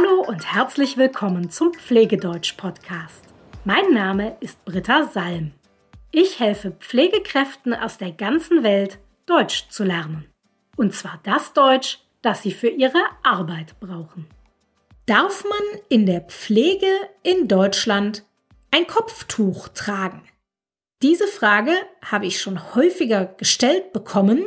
Hallo und herzlich willkommen zum Pflegedeutsch-Podcast. Mein Name ist Britta Salm. Ich helfe Pflegekräften aus der ganzen Welt, Deutsch zu lernen. Und zwar das Deutsch, das sie für ihre Arbeit brauchen. Darf man in der Pflege in Deutschland ein Kopftuch tragen? Diese Frage habe ich schon häufiger gestellt bekommen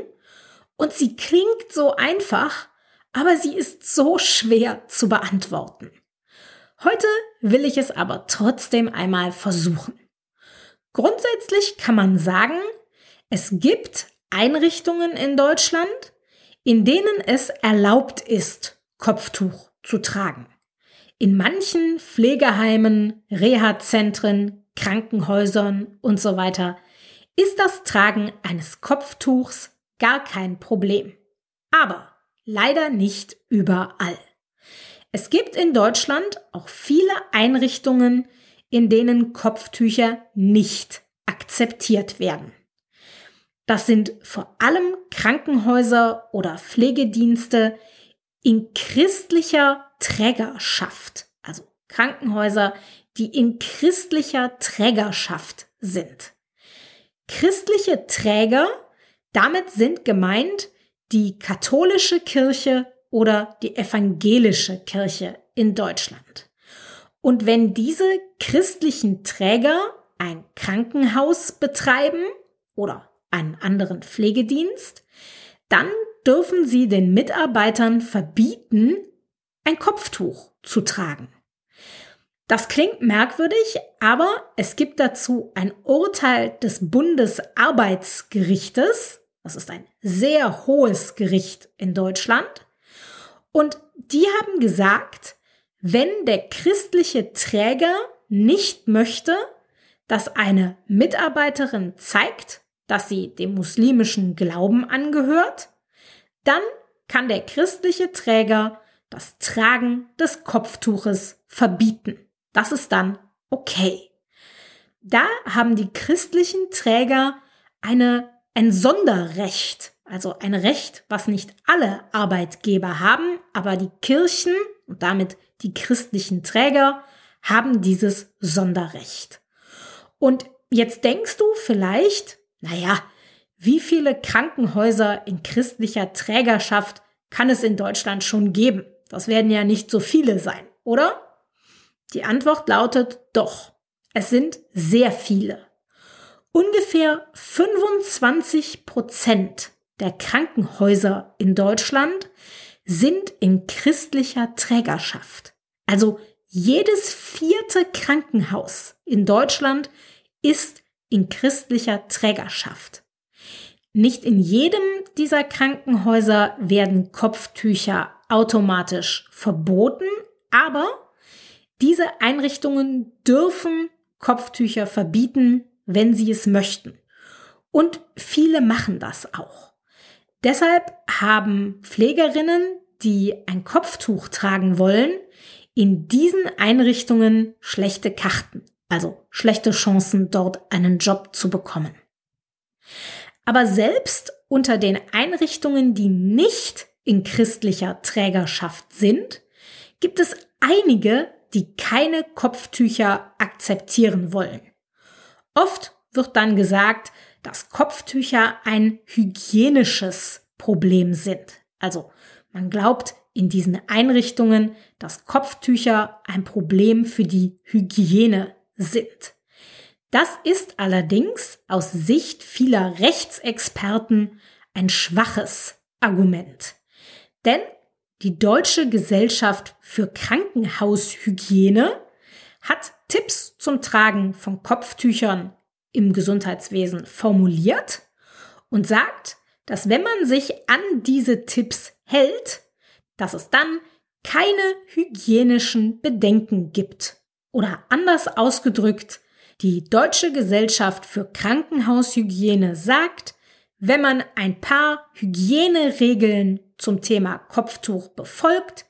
und sie klingt so einfach, aber sie ist so schwer zu beantworten. Heute will ich es aber trotzdem einmal versuchen. Grundsätzlich kann man sagen, es gibt Einrichtungen in Deutschland, in denen es erlaubt ist, Kopftuch zu tragen. In manchen Pflegeheimen, Reha-Zentren, Krankenhäusern und so weiter ist das Tragen eines Kopftuchs gar kein Problem. Aber leider nicht überall. Es gibt in Deutschland auch viele Einrichtungen, in denen Kopftücher nicht akzeptiert werden. Das sind vor allem Krankenhäuser oder Pflegedienste in christlicher Trägerschaft, also Krankenhäuser, die in christlicher Trägerschaft sind. Christliche Träger, damit sind gemeint die katholische Kirche oder die evangelische Kirche in Deutschland. Und wenn diese christlichen Träger ein Krankenhaus betreiben oder einen anderen Pflegedienst, dann dürfen sie den Mitarbeitern verbieten, ein Kopftuch zu tragen. Das klingt merkwürdig, aber es gibt dazu ein Urteil des Bundesarbeitsgerichtes, das ist ein sehr hohes Gericht in Deutschland. Und die haben gesagt, wenn der christliche Träger nicht möchte, dass eine Mitarbeiterin zeigt, dass sie dem muslimischen Glauben angehört, dann kann der christliche Träger das Tragen des Kopftuches verbieten. Das ist dann okay. Da haben die christlichen Träger eine ein Sonderrecht, also ein Recht, was nicht alle Arbeitgeber haben, aber die Kirchen und damit die christlichen Träger haben dieses Sonderrecht. Und jetzt denkst du vielleicht, naja, wie viele Krankenhäuser in christlicher Trägerschaft kann es in Deutschland schon geben? Das werden ja nicht so viele sein, oder? Die Antwort lautet doch. Es sind sehr viele. Ungefähr 25 Prozent der Krankenhäuser in Deutschland sind in christlicher Trägerschaft. Also jedes vierte Krankenhaus in Deutschland ist in christlicher Trägerschaft. Nicht in jedem dieser Krankenhäuser werden Kopftücher automatisch verboten, aber diese Einrichtungen dürfen Kopftücher verbieten, wenn sie es möchten. Und viele machen das auch. Deshalb haben Pflegerinnen, die ein Kopftuch tragen wollen, in diesen Einrichtungen schlechte Karten, also schlechte Chancen, dort einen Job zu bekommen. Aber selbst unter den Einrichtungen, die nicht in christlicher Trägerschaft sind, gibt es einige, die keine Kopftücher akzeptieren wollen. Oft wird dann gesagt, dass Kopftücher ein hygienisches Problem sind. Also man glaubt in diesen Einrichtungen, dass Kopftücher ein Problem für die Hygiene sind. Das ist allerdings aus Sicht vieler Rechtsexperten ein schwaches Argument. Denn die Deutsche Gesellschaft für Krankenhaushygiene hat Tipps zum Tragen von Kopftüchern im Gesundheitswesen formuliert und sagt, dass wenn man sich an diese Tipps hält, dass es dann keine hygienischen Bedenken gibt. Oder anders ausgedrückt, die Deutsche Gesellschaft für Krankenhaushygiene sagt, wenn man ein paar Hygieneregeln zum Thema Kopftuch befolgt,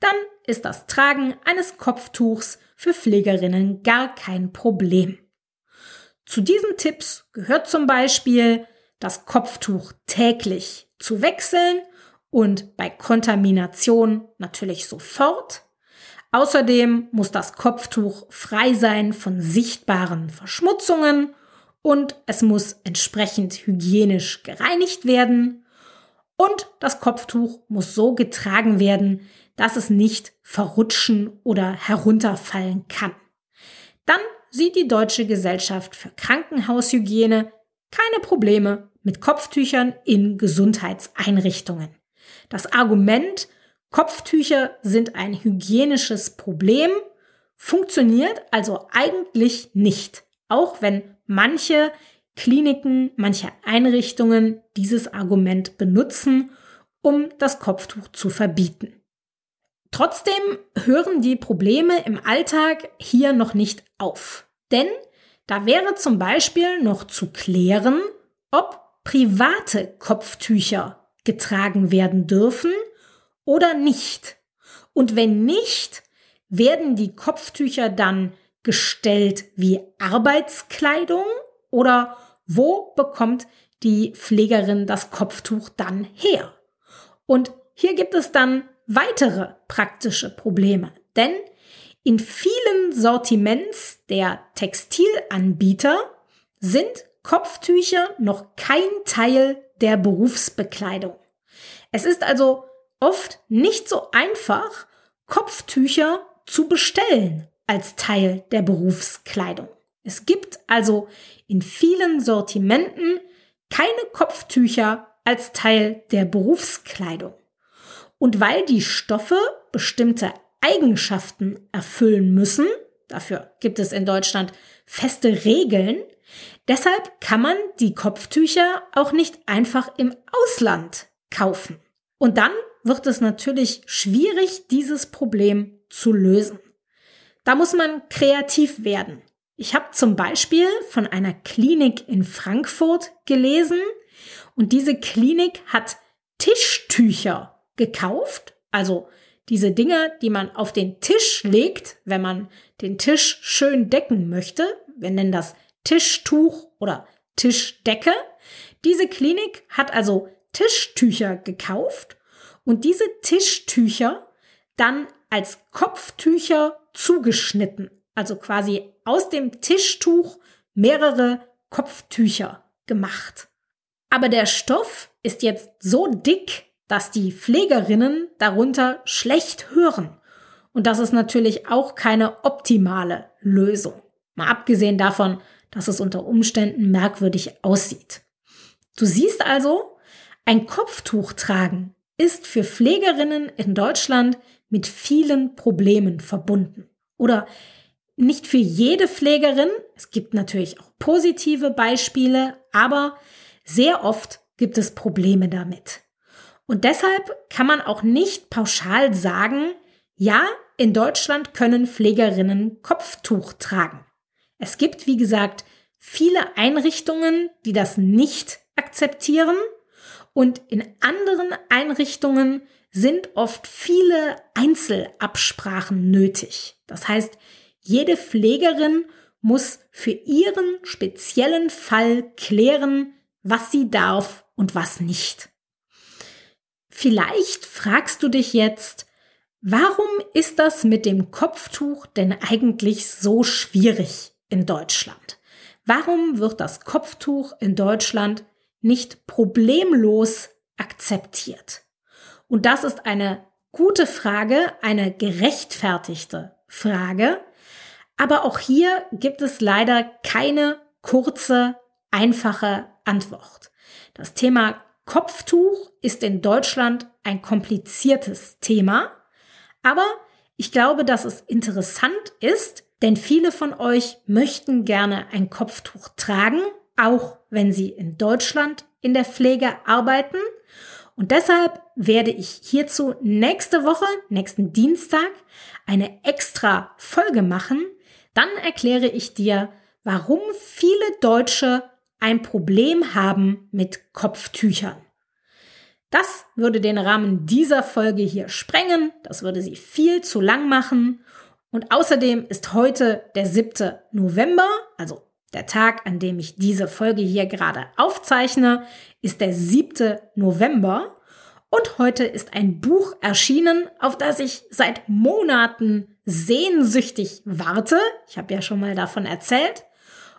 dann ist das Tragen eines Kopftuchs für Pflegerinnen gar kein Problem. Zu diesen Tipps gehört zum Beispiel, das Kopftuch täglich zu wechseln und bei Kontamination natürlich sofort, Außerdem muss das Kopftuch frei sein von sichtbaren Verschmutzungen und es muss entsprechend hygienisch gereinigt werden und das Kopftuch muss so getragen werden, dass es nicht verrutschen oder herunterfallen kann. Dann sieht die Deutsche Gesellschaft für Krankenhaushygiene keine Probleme mit Kopftüchern in Gesundheitseinrichtungen. Das Argument, Kopftücher sind ein hygienisches Problem, funktioniert also eigentlich nicht, auch wenn manche Kliniken, manche Einrichtungen dieses Argument benutzen, um das Kopftuch zu verbieten. Trotzdem hören die Probleme im Alltag hier noch nicht auf. Denn da wäre zum Beispiel noch zu klären, ob private Kopftücher getragen werden dürfen oder nicht. Und wenn nicht, werden die Kopftücher dann gestellt wie Arbeitskleidung oder wo bekommt die Pflegerin das Kopftuch dann her? Und hier gibt es dann weitere praktische Probleme, denn in vielen Sortiments der Textilanbieter sind Kopftücher noch kein Teil der Berufsbekleidung. Es ist also oft nicht so einfach, Kopftücher zu bestellen als Teil der Berufskleidung. Es gibt also in vielen Sortimenten keine Kopftücher als Teil der Berufskleidung. Und weil die Stoffe bestimmte Eigenschaften erfüllen müssen, dafür gibt es in Deutschland feste Regeln, deshalb kann man die Kopftücher auch nicht einfach im Ausland kaufen. Und dann wird es natürlich schwierig, dieses Problem zu lösen. Da muss man kreativ werden. Ich habe zum Beispiel von einer Klinik in Frankfurt gelesen und diese Klinik hat Tischtücher gekauft. Also diese Dinge, die man auf den Tisch legt, wenn man den Tisch schön decken möchte. Wir nennen das Tischtuch oder Tischdecke. Diese Klinik hat also Tischtücher gekauft und diese Tischtücher dann als Kopftücher zugeschnitten. Also quasi aus dem Tischtuch mehrere Kopftücher gemacht. Aber der Stoff ist jetzt so dick, dass die Pflegerinnen darunter schlecht hören. Und das ist natürlich auch keine optimale Lösung. Mal abgesehen davon, dass es unter Umständen merkwürdig aussieht. Du siehst also, ein Kopftuch tragen ist für Pflegerinnen in Deutschland mit vielen Problemen verbunden. Oder nicht für jede Pflegerin, es gibt natürlich auch positive Beispiele, aber sehr oft gibt es Probleme damit. Und deshalb kann man auch nicht pauschal sagen, ja, in Deutschland können Pflegerinnen Kopftuch tragen. Es gibt, wie gesagt, viele Einrichtungen, die das nicht akzeptieren und in anderen Einrichtungen sind oft viele Einzelabsprachen nötig. Das heißt, jede Pflegerin muss für ihren speziellen Fall klären, was sie darf und was nicht. Vielleicht fragst du dich jetzt, warum ist das mit dem Kopftuch denn eigentlich so schwierig in Deutschland? Warum wird das Kopftuch in Deutschland nicht problemlos akzeptiert? Und das ist eine gute Frage, eine gerechtfertigte Frage. Aber auch hier gibt es leider keine kurze, einfache Antwort. Das Thema Kopftuch ist in Deutschland ein kompliziertes Thema, aber ich glaube, dass es interessant ist, denn viele von euch möchten gerne ein Kopftuch tragen, auch wenn sie in Deutschland in der Pflege arbeiten. Und deshalb werde ich hierzu nächste Woche, nächsten Dienstag, eine extra Folge machen. Dann erkläre ich dir, warum viele Deutsche ein Problem haben mit Kopftüchern. Das würde den Rahmen dieser Folge hier sprengen, das würde sie viel zu lang machen. Und außerdem ist heute der 7. November, also der Tag, an dem ich diese Folge hier gerade aufzeichne, ist der 7. November. Und heute ist ein Buch erschienen, auf das ich seit Monaten sehnsüchtig warte. Ich habe ja schon mal davon erzählt.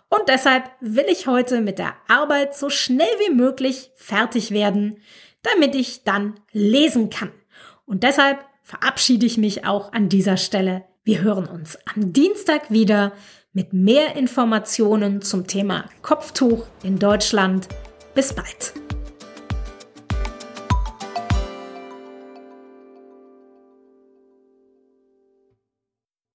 Und deshalb will ich heute mit der Arbeit so schnell wie möglich fertig werden, damit ich dann lesen kann. Und deshalb verabschiede ich mich auch an dieser Stelle. Wir hören uns am Dienstag wieder mit mehr Informationen zum Thema Kopftuch in Deutschland. Bis bald.